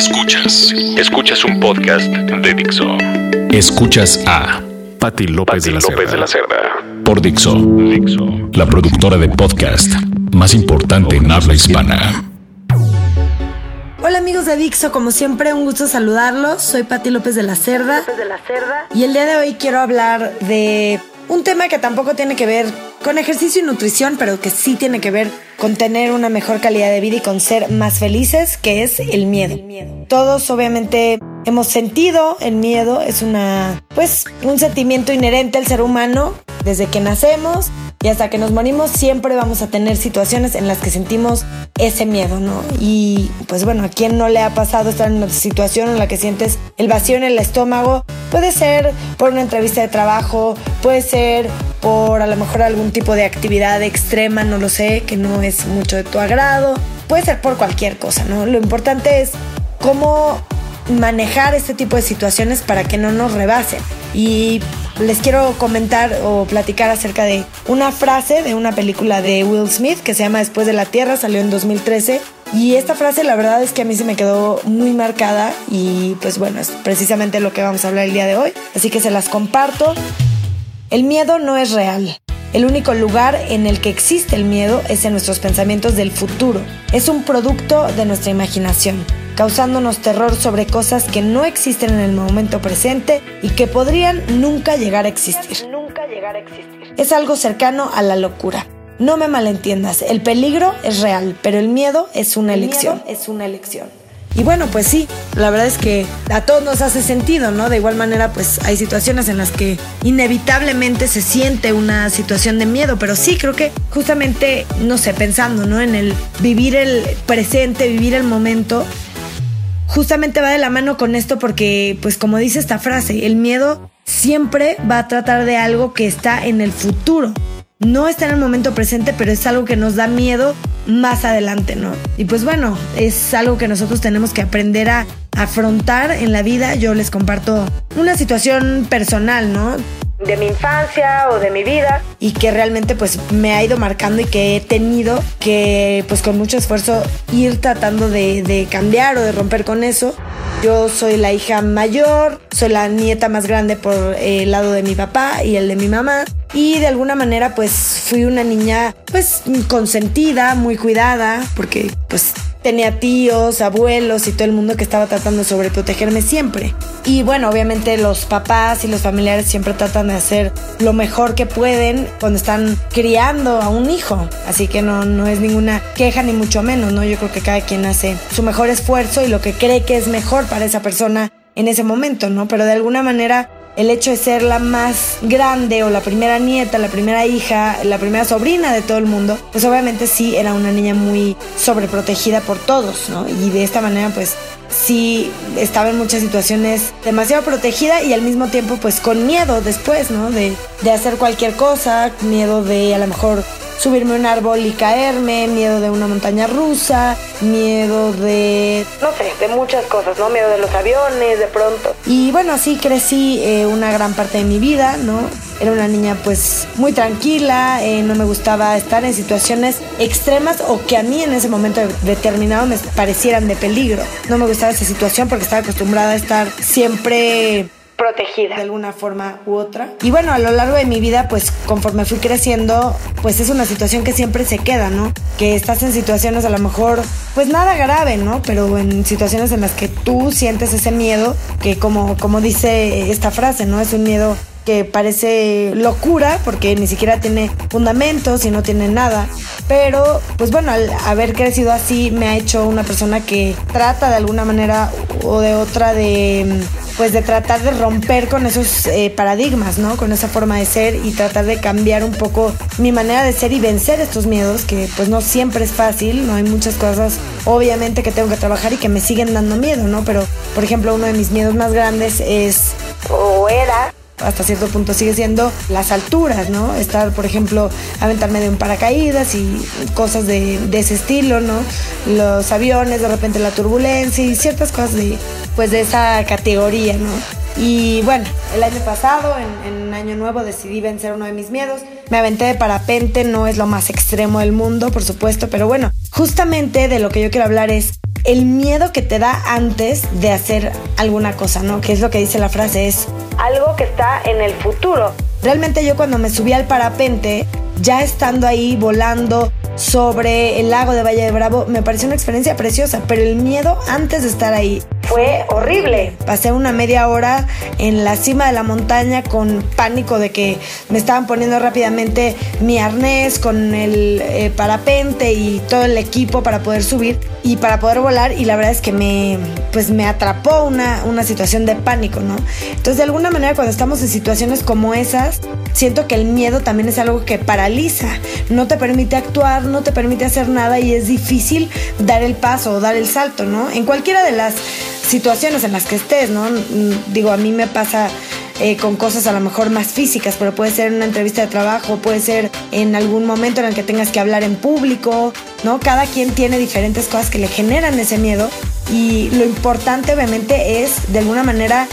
Escuchas. Escuchas un podcast de Dixo. Escuchas a Patti López, de, la López de la Cerda. Por Dixo. Dixo. La productora de podcast más importante en habla hispana. Hola amigos de Dixo, como siempre un gusto saludarlos. Soy Patti López de la Cerda. de la Cerda. Y el día de hoy quiero hablar de un tema que tampoco tiene que ver con ejercicio y nutrición, pero que sí tiene que ver con tener una mejor calidad de vida y con ser más felices, que es el miedo. Todos obviamente hemos sentido el miedo, es una pues un sentimiento inherente al ser humano desde que nacemos y hasta que nos morimos siempre vamos a tener situaciones en las que sentimos ese miedo, ¿no? Y pues bueno, a quien no le ha pasado estar en una situación en la que sientes el vacío en el estómago, puede ser por una entrevista de trabajo, puede ser por a lo mejor algún tipo de actividad extrema, no lo sé, que no es mucho de tu agrado, puede ser por cualquier cosa, ¿no? Lo importante es cómo manejar este tipo de situaciones para que no nos rebasen. Y les quiero comentar o platicar acerca de una frase de una película de Will Smith que se llama Después de la Tierra, salió en 2013. Y esta frase la verdad es que a mí se me quedó muy marcada y pues bueno, es precisamente lo que vamos a hablar el día de hoy. Así que se las comparto. El miedo no es real. El único lugar en el que existe el miedo es en nuestros pensamientos del futuro. Es un producto de nuestra imaginación, causándonos terror sobre cosas que no existen en el momento presente y que podrían nunca llegar a existir. Nunca llegar a existir. Es algo cercano a la locura. No me malentiendas, el peligro es real, pero el miedo es una El elección. miedo es una elección. Y bueno, pues sí, la verdad es que a todos nos hace sentido, ¿no? De igual manera, pues hay situaciones en las que inevitablemente se siente una situación de miedo, pero sí creo que justamente, no sé, pensando, ¿no? En el vivir el presente, vivir el momento, justamente va de la mano con esto porque, pues como dice esta frase, el miedo siempre va a tratar de algo que está en el futuro. No está en el momento presente, pero es algo que nos da miedo más adelante, ¿no? Y pues bueno, es algo que nosotros tenemos que aprender a afrontar en la vida. Yo les comparto una situación personal, ¿no? De mi infancia o de mi vida. y que realmente pues me ha ido marcando y que he tenido que pues con mucho esfuerzo ir tratando de, cambiar o de romper con eso. Yo soy la hija mayor, soy la nieta más grande por el lado de mi papá y el de mi mamá. Y de alguna manera pues fui una niña pues consentida, muy cuidada, porque pues tenía tíos, abuelos y todo el mundo que estaba tratando de sobreprotegerme siempre. Y bueno, obviamente los papás y los familiares siempre tratan de hacer lo mejor que pueden cuando están criando a un hijo. Así que no, no es ninguna queja ni mucho menos, ¿no? Yo creo que cada quien hace su mejor esfuerzo y lo que cree que es mejor para esa persona en ese momento, ¿no? Pero de alguna manera el hecho de ser la más grande o la primera nieta, la primera hija, la primera sobrina de todo el mundo, pues obviamente sí era una niña muy sobreprotegida por todos, ¿no? Y de esta manera pues sí estaba en muchas situaciones demasiado protegida y al mismo tiempo pues con miedo después, ¿no? De, de hacer cualquier cosa, miedo de a lo mejor subirme a un árbol y caerme, miedo de una montaña rusa, miedo de No sé, de muchas cosas, ¿no? Miedo de los aviones, de pronto. y bueno, así crecí eh, una gran parte de mi vida, ¿no? Era una niña pues muy tranquila, eh, no me gustaba estar en situaciones extremas o que a mí en ese momento determinado me parecieran de peligro. No me gustaba esa situación porque estaba acostumbrada a estar siempre Protegida. de alguna forma u otra. Y bueno, a lo largo de mi vida, pues conforme fui creciendo, pues es una situación que siempre se queda, ¿no? Que estás en situaciones a lo mejor, pues nada grave, ¿no? Pero en situaciones en las que tú sientes ese miedo, que como, como dice esta frase, ¿no? Es un miedo que parece locura porque ni siquiera tiene fundamentos y no tiene nada. Pero, pues bueno, al haber crecido así me ha hecho una persona que trata de alguna manera o de otra de pues de tratar de romper con esos eh, paradigmas, ¿no? Con esa forma de ser y tratar de cambiar un poco mi manera de ser y vencer estos miedos, que pues no siempre es fácil, no hay muchas cosas obviamente que tengo que trabajar y que me siguen dando miedo, ¿no? Pero, por ejemplo, uno de mis miedos más grandes es O era. Hasta cierto punto sigue siendo las alturas, ¿no? Estar, por ejemplo, aventarme de un paracaídas y cosas de, ese estilo, ¿no? Los aviones, de repente la turbulencia y ciertas cosas de, pues, de esa categoría, ¿no? Y bueno, el año pasado, en, en Año Nuevo, decidí vencer uno de mis miedos. Me aventé de parapente, no es lo más extremo del mundo, por supuesto, pero bueno, justamente de lo que yo quiero hablar es el miedo que te da antes de hacer alguna cosa, ¿no? Que es lo que dice la frase, es algo que está en el futuro. Realmente yo cuando me subí al parapente, ya estando ahí volando sobre el lago de Valle de Bravo, me pareció una experiencia preciosa, pero el miedo antes de estar ahí fue horrible. Pasé una media hora en la cima de la montaña con pánico de que me estaban poniendo rápidamente mi arnés con el eh, parapente y todo el equipo para poder subir y para poder volar y la verdad es que me pues me atrapó una, una situación de pánico, ¿no? Entonces de alguna manera cuando estamos en situaciones como esas, siento que el miedo también es algo que paraliza, no te permite actuar, no te permite hacer nada y es difícil dar el paso o dar el salto, ¿no? En cualquiera de las situaciones en las que estés, ¿no? Digo, a mí me pasa eh, con cosas a lo mejor más físicas, pero puede ser una entrevista de trabajo, puede ser en algún momento en el que tengas que hablar en público, ¿no? Cada quien tiene diferentes cosas que le generan ese miedo y lo importante obviamente es de alguna manera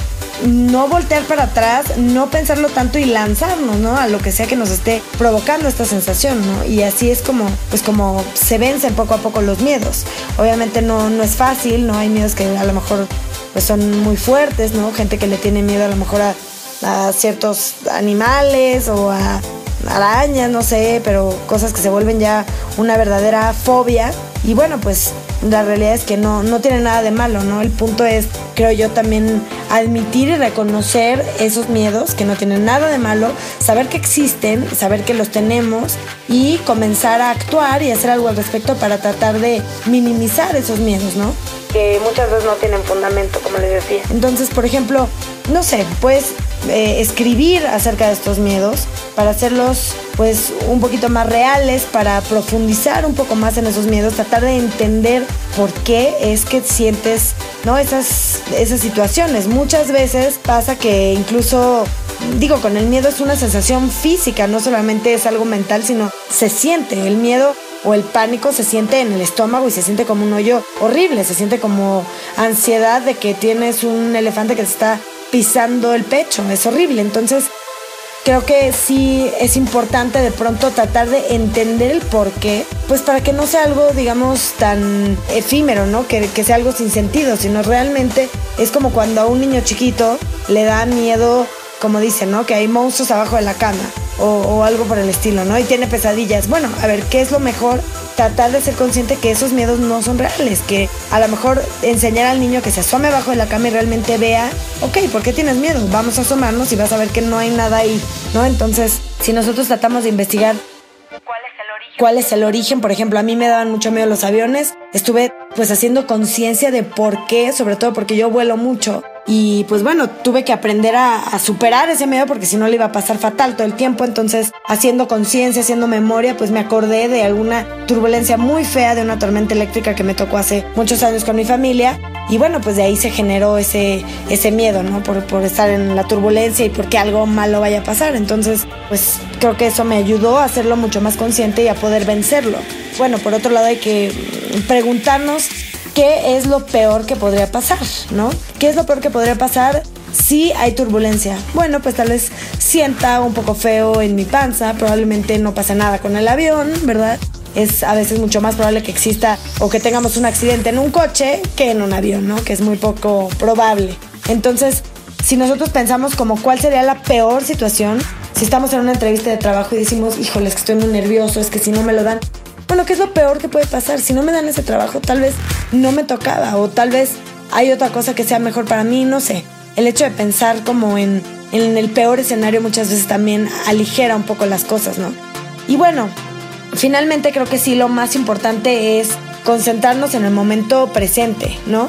no voltear para atrás, no pensarlo tanto y lanzarnos, ¿no? A lo que sea que nos esté provocando esta sensación, ¿no? Y así es como, pues como se vencen poco a poco los miedos. Obviamente no, no es fácil, ¿no? Hay miedos que a lo mejor pues son muy fuertes, ¿no? Gente que le tiene miedo a lo mejor a, a ciertos animales o a arañas, no sé, pero cosas que se vuelven ya una verdadera fobia. Y bueno, pues la realidad es que no, no tiene nada de malo, ¿no? El punto es, creo yo, también admitir y reconocer esos miedos que no tienen nada de malo, saber que existen, saber que los tenemos y comenzar a actuar y hacer algo al respecto para tratar de minimizar esos miedos, ¿no? Que muchas veces no tienen fundamento, como les decía. Entonces, por ejemplo, no sé, pues eh, escribir acerca de estos miedos para hacerlos pues un poquito más reales, para profundizar un poco más en esos miedos, tratar de entender por qué es que sientes ¿no? esas, esas situaciones. Muchas veces pasa que incluso, digo, con el miedo es una sensación física, no solamente es algo mental, sino se siente. El miedo o el pánico se siente en el estómago y se siente como un hoyo horrible, se siente como ansiedad de que tienes un elefante que se está pisando el pecho, es horrible. Entonces, creo que sí es importante de pronto tratar de entender el por qué, pues para que no sea algo, digamos, tan efímero, ¿no? Que, que sea algo sin sentido, sino realmente es como cuando a un niño chiquito le da miedo, como dicen, ¿no? Que hay monstruos abajo de la cama o, algo por el estilo, ¿no? Y tiene pesadillas. Bueno, a ver, ¿qué es lo mejor? Tratar de ser consciente que esos miedos no son reales, que a lo mejor enseñar al niño que se asome abajo de la cama y realmente vea, ok, ¿por qué tienes miedo? Vamos a asomarnos y vas a ver que no hay nada ahí, ¿no? Entonces, si nosotros tratamos de investigar cuál es el origen. Por ejemplo, a mí me daban mucho miedo los aviones. Estuve pues haciendo conciencia de por qué, sobre todo porque yo vuelo mucho. Y pues bueno, tuve que aprender a, superar ese miedo porque si no le iba a pasar fatal todo el tiempo. Entonces, haciendo conciencia, haciendo memoria, pues me acordé de alguna turbulencia muy fea de una tormenta eléctrica que me tocó hace muchos años con mi familia. Y bueno, pues de ahí se generó ese, ese miedo, ¿no? Por, por estar en la turbulencia y porque algo malo vaya a pasar. Entonces, pues creo que eso me ayudó a hacerlo mucho más consciente y a poder vencerlo. Bueno, por otro lado hay que preguntarnos ¿qué es lo peor que podría pasar? ¿No? ¿Qué es lo peor que podría pasar si hay turbulencia? Bueno, pues tal vez sienta un poco feo en mi panza, probablemente no pase nada con el avión, ¿verdad? Es a veces mucho más probable que exista o que tengamos un accidente en un coche que en un avión, ¿no? Que es muy poco probable. Entonces, si nosotros pensamos como cuál sería la peor situación, si estamos en una entrevista de trabajo y decimos, híjole, es que estoy muy nervioso, es que si no me lo dan, bueno, ¿qué es lo peor que puede pasar? Si no me dan ese trabajo, tal vez no me tocaba o tal vez hay otra cosa que sea mejor para mí, no sé. El hecho de pensar como en, en el peor escenario muchas veces también aligera un poco las cosas, ¿no? Y bueno, finalmente creo que sí, lo más importante es concentrarnos en el momento presente, ¿no?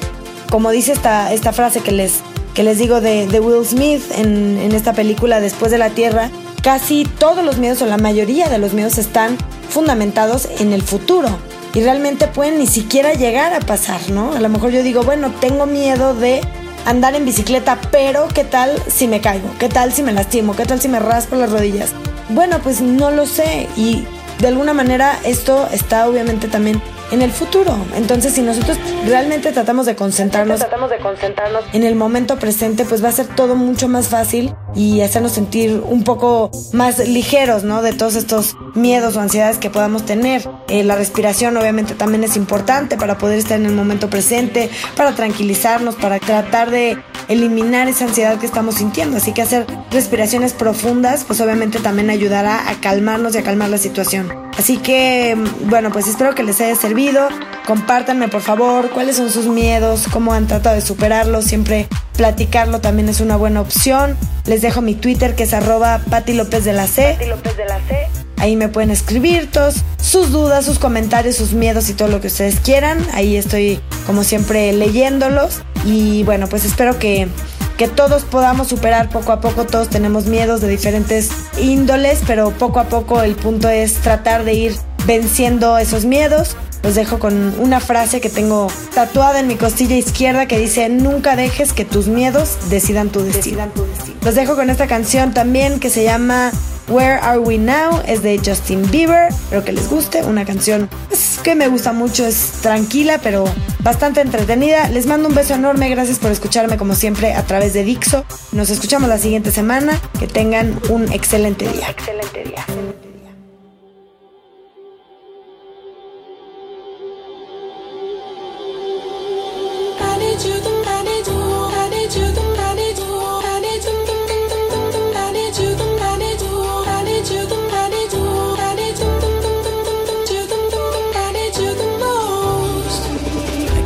Como dice esta, esta frase que les, que les digo de, de Will Smith en, en esta película Después de la Tierra, casi todos los miedos o la mayoría de los miedos están fundamentados en el futuro y realmente pueden ni siquiera llegar a pasar, ¿no? A lo mejor yo digo, bueno, tengo miedo de andar en bicicleta, pero ¿qué tal si me caigo? ¿Qué tal si me lastimo? ¿Qué tal si me raspo las rodillas? Bueno, pues no lo sé y de alguna manera esto está obviamente también en el futuro. Entonces, si nosotros realmente tratamos de concentrarnos, tratamos de concentrarnos en el momento presente, pues va a ser todo mucho más fácil y hacernos sentir un poco más ligeros, ¿no? De todos estos miedos o ansiedades que podamos tener. Eh, la respiración obviamente también es importante para poder estar en el momento presente, para tranquilizarnos, para tratar de eliminar esa ansiedad que estamos sintiendo. Así que hacer respiraciones profundas, pues obviamente también ayudará a calmarnos y a calmar la situación. Así que, bueno, pues espero que les haya servido. Compártanme por favor cuáles son sus miedos, cómo han tratado de superarlos. Siempre platicarlo también es una buena opción. Les dejo mi Twitter que es arroba Pati López de la C. López de la C. Ahí me pueden escribir todos sus dudas, sus comentarios, sus miedos y todo lo que ustedes quieran. Ahí estoy como siempre leyéndolos. Y bueno, pues espero que, que todos podamos superar poco a poco. Todos tenemos miedos de diferentes índoles, pero poco a poco el punto es tratar de ir venciendo esos miedos. Los dejo con una frase que tengo tatuada en mi costilla izquierda que dice, nunca dejes que tus miedos decidan tu destino. Decidan tu destino. Los dejo con esta canción también que se llama Where Are We Now es de Justin Bieber. Espero que les guste. Una canción pues, que me gusta mucho. Es tranquila, pero bastante entretenida. Les mando un beso enorme. Gracias por escucharme como siempre a través de Dixo. Nos escuchamos la siguiente semana. Que tengan un excelente día. Excelente día.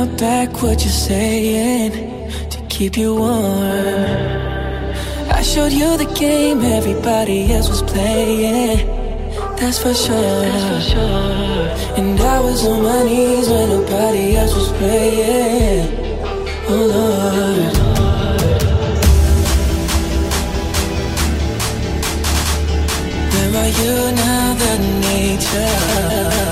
my back, what you're saying? To keep you warm. I showed you the game everybody else was playing. That's for sure. That's for sure. And I was on my knees when nobody else was praying. Oh Lord. Where are you now that nature?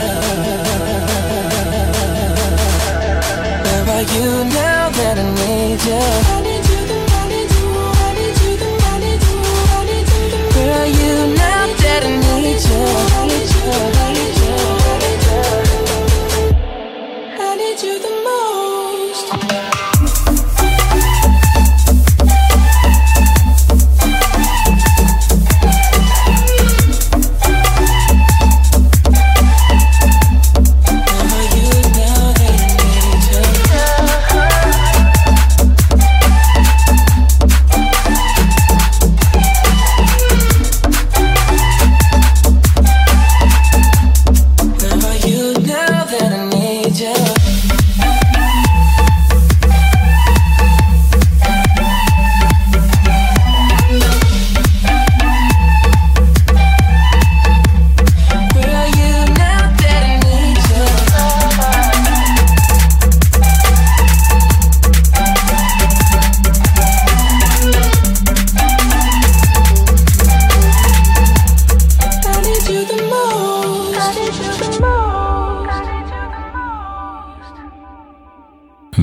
You now that I need you?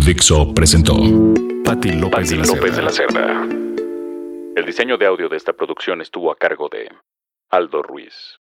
Dixo presentó Patti López, de, la López de la Cerda. El diseño de audio de esta producción estuvo a cargo de Aldo Ruiz.